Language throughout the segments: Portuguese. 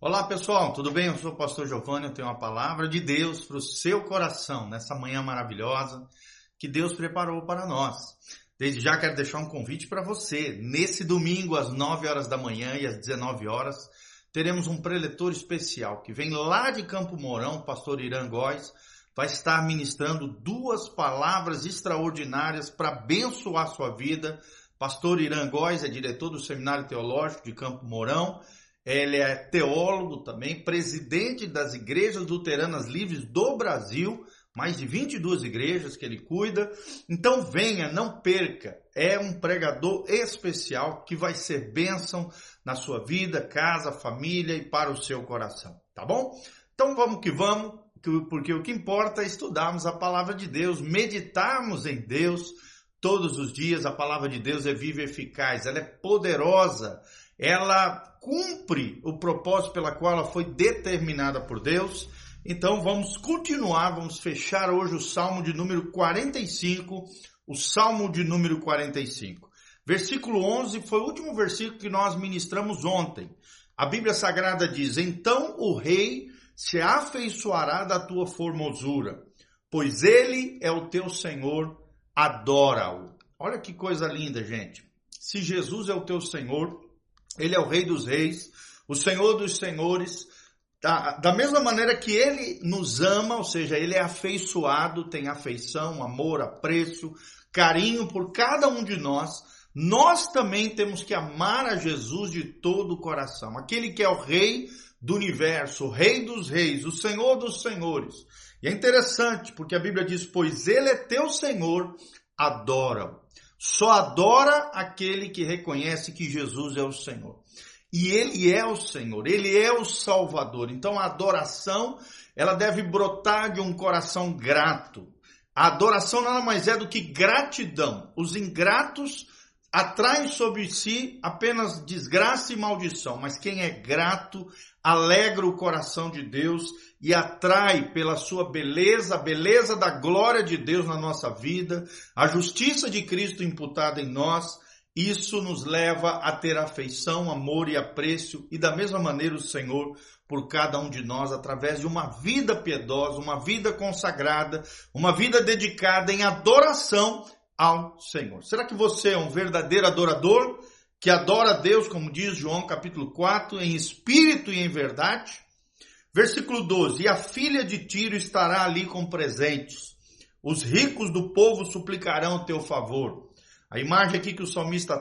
Olá pessoal, tudo bem? Eu sou o pastor Giovanni, eu tenho uma palavra de Deus para o seu coração nessa manhã maravilhosa que Deus preparou para nós. Desde já quero deixar um convite para você. Nesse domingo, às 9 horas da manhã e às 19 horas, teremos um preletor especial que vem lá de Campo Mourão, o pastor Irã Góes, vai estar ministrando duas palavras extraordinárias para abençoar sua vida. Pastor Irã Góes é diretor do Seminário Teológico de Campo Mourão. Ele é teólogo também, presidente das Igrejas Luteranas Livres do Brasil mais de 22 igrejas que ele cuida. Então venha, não perca. É um pregador especial que vai ser bênção na sua vida, casa, família e para o seu coração, tá bom? Então vamos que vamos, porque o que importa é estudarmos a palavra de Deus, meditarmos em Deus todos os dias. A palavra de Deus é viva e eficaz, ela é poderosa, ela cumpre o propósito pela qual ela foi determinada por Deus então vamos continuar, vamos fechar hoje o Salmo de número 45, o Salmo de número 45. Versículo 11 foi o último versículo que nós ministramos ontem. A Bíblia Sagrada diz: Então o rei se afeiçoará da tua formosura, pois ele é o teu Senhor, adora-o. Olha que coisa linda, gente. Se Jesus é o teu Senhor, ele é o Rei dos Reis, o Senhor dos Senhores, da, da mesma maneira que ele nos ama, ou seja, ele é afeiçoado, tem afeição, amor, apreço, carinho por cada um de nós, nós também temos que amar a Jesus de todo o coração. Aquele que é o Rei do universo, o Rei dos Reis, o Senhor dos Senhores. E é interessante, porque a Bíblia diz: Pois Ele é teu Senhor, adora-o. Só adora aquele que reconhece que Jesus é o Senhor. E ele é o Senhor, ele é o Salvador. Então a adoração, ela deve brotar de um coração grato. A adoração nada mais é do que gratidão. Os ingratos atraem sobre si apenas desgraça e maldição, mas quem é grato alegra o coração de Deus e atrai pela sua beleza, a beleza da glória de Deus na nossa vida, a justiça de Cristo imputada em nós isso nos leva a ter afeição, amor e apreço, e da mesma maneira o Senhor por cada um de nós, através de uma vida piedosa, uma vida consagrada, uma vida dedicada em adoração ao Senhor. Será que você é um verdadeiro adorador que adora a Deus, como diz João capítulo 4, em espírito e em verdade? Versículo 12: E a filha de Tiro estará ali com presentes. Os ricos do povo suplicarão teu favor. A imagem aqui que o salmista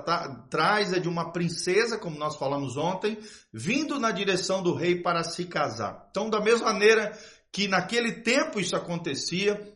traz é de uma princesa, como nós falamos ontem, vindo na direção do rei para se casar. Então, da mesma maneira que naquele tempo isso acontecia,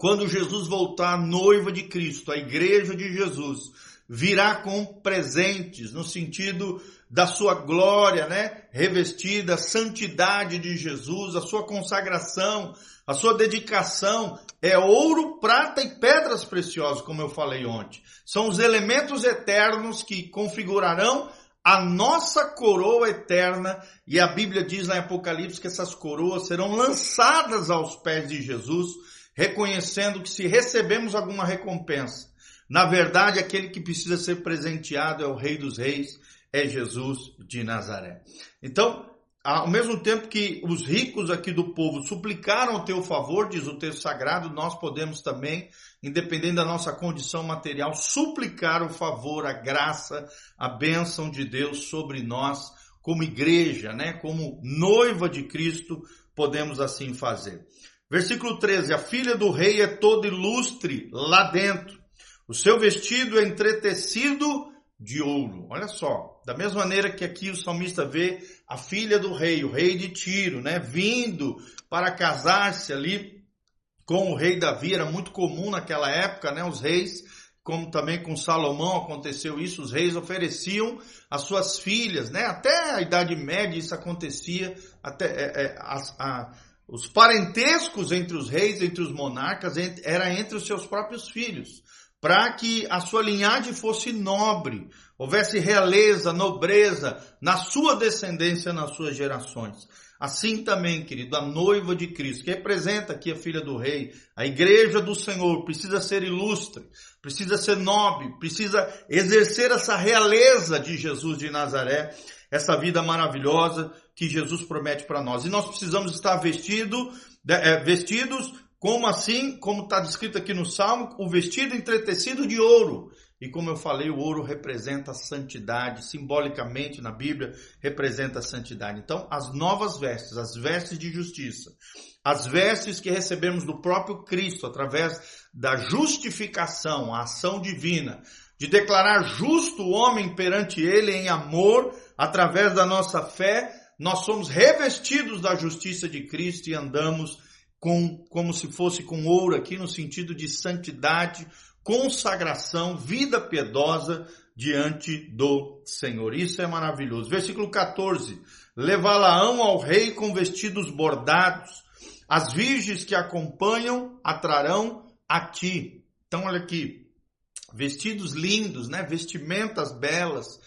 quando Jesus voltar noiva de Cristo, a igreja de Jesus, virá com presentes, no sentido da sua glória, né? Revestida, a santidade de Jesus, a sua consagração, a sua dedicação é ouro, prata e pedras preciosas, como eu falei ontem. São os elementos eternos que configurarão a nossa coroa eterna. E a Bíblia diz em Apocalipse que essas coroas serão lançadas aos pés de Jesus, reconhecendo que se recebemos alguma recompensa, na verdade aquele que precisa ser presenteado é o Rei dos Reis, é Jesus de Nazaré. Então, ao mesmo tempo que os ricos aqui do povo suplicaram o teu favor, diz o texto sagrado, nós podemos também, independente da nossa condição material, suplicar o favor, a graça, a bênção de Deus sobre nós, como igreja, né? como noiva de Cristo, podemos assim fazer. Versículo 13: A filha do rei é toda ilustre lá dentro, o seu vestido é entretecido de ouro. Olha só, da mesma maneira que aqui o salmista vê a filha do rei, o rei de Tiro, né, vindo para casar-se ali com o rei Davi, era muito comum naquela época, né, os reis, como também com Salomão aconteceu isso, os reis ofereciam as suas filhas, né, até a Idade Média isso acontecia, até é, é, a, os parentescos entre os reis, entre os monarcas, era entre os seus próprios filhos para que a sua linhagem fosse nobre, houvesse realeza, nobreza na sua descendência, nas suas gerações. Assim também, querido, a noiva de Cristo, que representa aqui a filha do rei, a igreja do Senhor, precisa ser ilustre, precisa ser nobre, precisa exercer essa realeza de Jesus de Nazaré. essa vida maravilhosa que Jesus promete para nós. E nós precisamos estar vestido, é, vestidos como assim, como está descrito aqui no Salmo, o vestido entretecido de ouro. E como eu falei, o ouro representa a santidade, simbolicamente na Bíblia representa a santidade. Então, as novas vestes, as vestes de justiça, as vestes que recebemos do próprio Cristo através da justificação, a ação divina, de declarar justo o homem perante ele em amor, através da nossa fé, nós somos revestidos da justiça de Cristo e andamos com, como se fosse com ouro aqui no sentido de santidade, consagração, vida piedosa diante do Senhor. Isso é maravilhoso. Versículo 14. Levá-la-ão ao rei com vestidos bordados. As virgens que acompanham atrarão a ti. Então, olha aqui. Vestidos lindos, né? Vestimentas belas.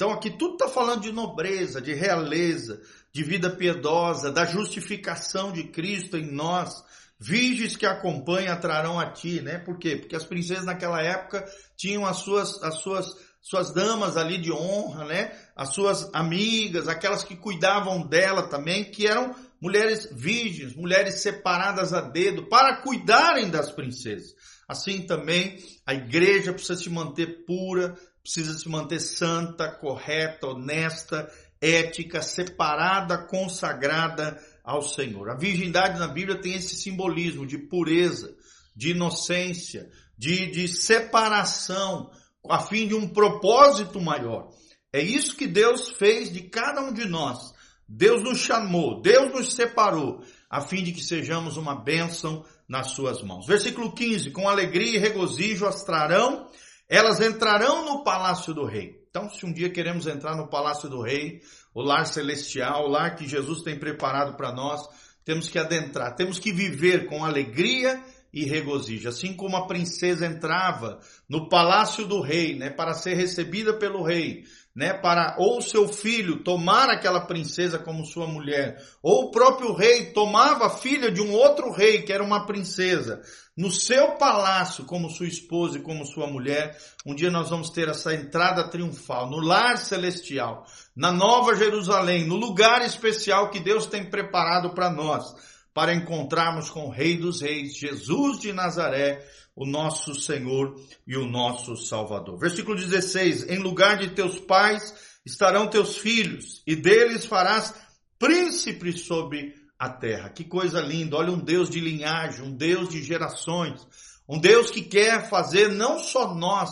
Então, aqui tudo está falando de nobreza, de realeza, de vida piedosa, da justificação de Cristo em nós. Virgens que acompanham atrarão a ti, né? Por quê? Porque as princesas naquela época tinham as suas, as suas, suas damas ali de honra, né? As suas amigas, aquelas que cuidavam dela também, que eram mulheres virgens, mulheres separadas a dedo, para cuidarem das princesas. Assim também a igreja precisa se manter pura, precisa se manter santa, correta, honesta, ética, separada, consagrada ao Senhor. A virgindade na Bíblia tem esse simbolismo de pureza, de inocência, de, de separação, a fim de um propósito maior. É isso que Deus fez de cada um de nós. Deus nos chamou, Deus nos separou, a fim de que sejamos uma bênção nas suas mãos. Versículo 15: Com alegria e regozijo as trarão, elas entrarão no palácio do rei. Então, se um dia queremos entrar no palácio do rei, o lar celestial, o lar que Jesus tem preparado para nós, temos que adentrar, temos que viver com alegria e regozijo. Assim como a princesa entrava no palácio do rei, né, para ser recebida pelo rei, né, para ou seu filho tomar aquela princesa como sua mulher, ou o próprio rei tomava a filha de um outro rei que era uma princesa, no seu palácio como sua esposa e como sua mulher, um dia nós vamos ter essa entrada triunfal no lar celestial, na Nova Jerusalém, no lugar especial que Deus tem preparado para nós, para encontrarmos com o Rei dos Reis, Jesus de Nazaré, o nosso Senhor e o nosso Salvador. Versículo 16: Em lugar de teus pais estarão teus filhos, e deles farás príncipes sobre a terra. Que coisa linda! Olha, um Deus de linhagem, um Deus de gerações, um Deus que quer fazer não só nós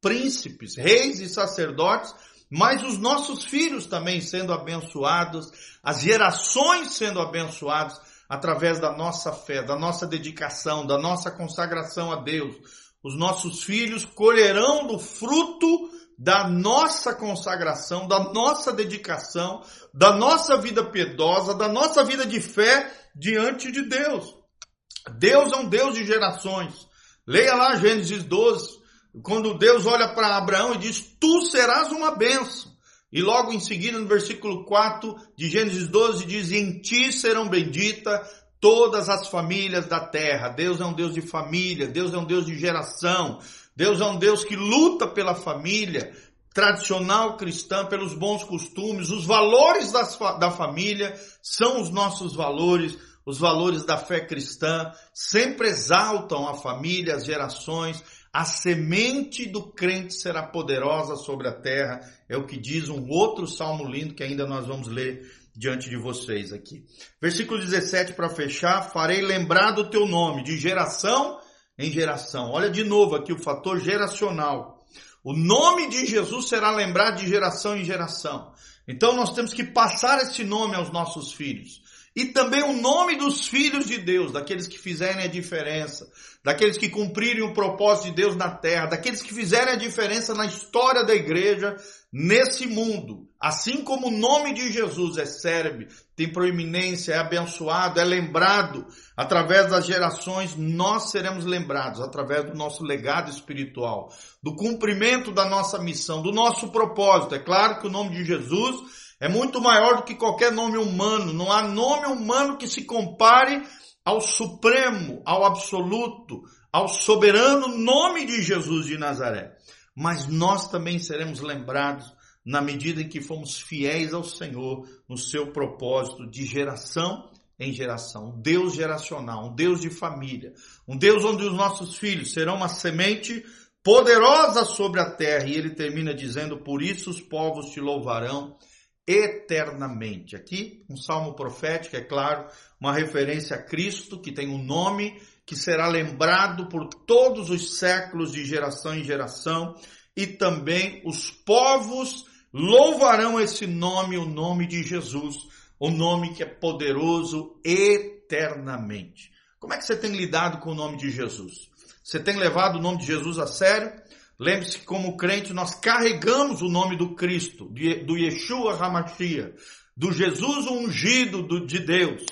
príncipes, reis e sacerdotes, mas os nossos filhos também sendo abençoados, as gerações sendo abençoadas através da nossa fé, da nossa dedicação, da nossa consagração a Deus. Os nossos filhos colherão do fruto da nossa consagração, da nossa dedicação, da nossa vida piedosa, da nossa vida de fé diante de Deus. Deus é um Deus de gerações. Leia lá Gênesis 12, quando Deus olha para Abraão e diz: Tu serás uma bênção. E logo em seguida, no versículo 4 de Gênesis 12, diz: Em ti serão benditas todas as famílias da terra. Deus é um Deus de família, Deus é um Deus de geração, Deus é um Deus que luta pela família tradicional cristã, pelos bons costumes. Os valores das, da família são os nossos valores, os valores da fé cristã, sempre exaltam a família, as gerações a semente do crente será poderosa sobre a terra, é o que diz um outro salmo lindo que ainda nós vamos ler diante de vocês aqui. Versículo 17 para fechar, farei lembrar do teu nome de geração em geração. Olha de novo aqui o fator geracional. O nome de Jesus será lembrado de geração em geração. Então nós temos que passar esse nome aos nossos filhos e também o nome dos filhos de Deus, daqueles que fizerem a diferença, daqueles que cumprirem o propósito de Deus na terra, daqueles que fizerem a diferença na história da igreja nesse mundo. Assim como o nome de Jesus é célebre, tem proeminência, é abençoado, é lembrado através das gerações, nós seremos lembrados através do nosso legado espiritual, do cumprimento da nossa missão, do nosso propósito. É claro que o nome de Jesus é muito maior do que qualquer nome humano. Não há nome humano que se compare ao supremo, ao absoluto, ao soberano nome de Jesus de Nazaré. Mas nós também seremos lembrados na medida em que fomos fiéis ao Senhor no seu propósito de geração em geração. Um Deus geracional, um Deus de família, um Deus onde os nossos filhos serão uma semente poderosa sobre a terra. E ele termina dizendo: Por isso os povos te louvarão eternamente. Aqui, um salmo profético, é claro, uma referência a Cristo, que tem um nome que será lembrado por todos os séculos de geração em geração, e também os povos louvarão esse nome, o nome de Jesus, o nome que é poderoso eternamente. Como é que você tem lidado com o nome de Jesus? Você tem levado o nome de Jesus a sério? Lembre-se que como crente nós carregamos o nome do Cristo, do Yeshua Hamashia, do Jesus ungido de Deus,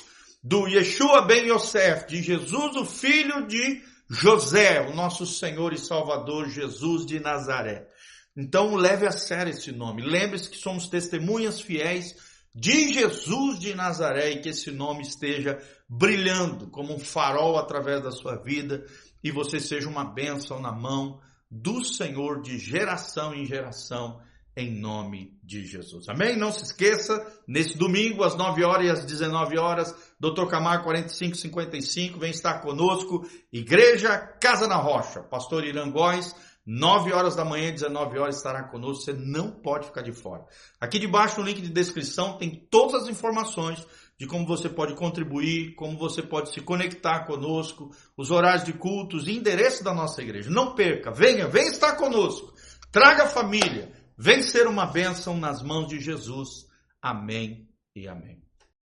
do Yeshua Ben Yosef, de Jesus o filho de José, o nosso Senhor e Salvador Jesus de Nazaré. Então leve a sério esse nome. Lembre-se que somos testemunhas fiéis de Jesus de Nazaré e que esse nome esteja brilhando como um farol através da sua vida e você seja uma bênção na mão do Senhor de geração em geração, em nome de Jesus. Amém? Não se esqueça, nesse domingo, às 9 horas e às 19 horas, Dr. Camargo 4555 vem estar conosco, Igreja Casa na Rocha, Pastor Irã Góes, 9 horas da manhã, 19 horas estará conosco, você não pode ficar de fora. Aqui debaixo no link de descrição tem todas as informações de como você pode contribuir, como você pode se conectar conosco, os horários de cultos, endereço da nossa igreja. Não perca, venha, venha estar conosco. Traga a família, vem ser uma bênção nas mãos de Jesus. Amém e amém.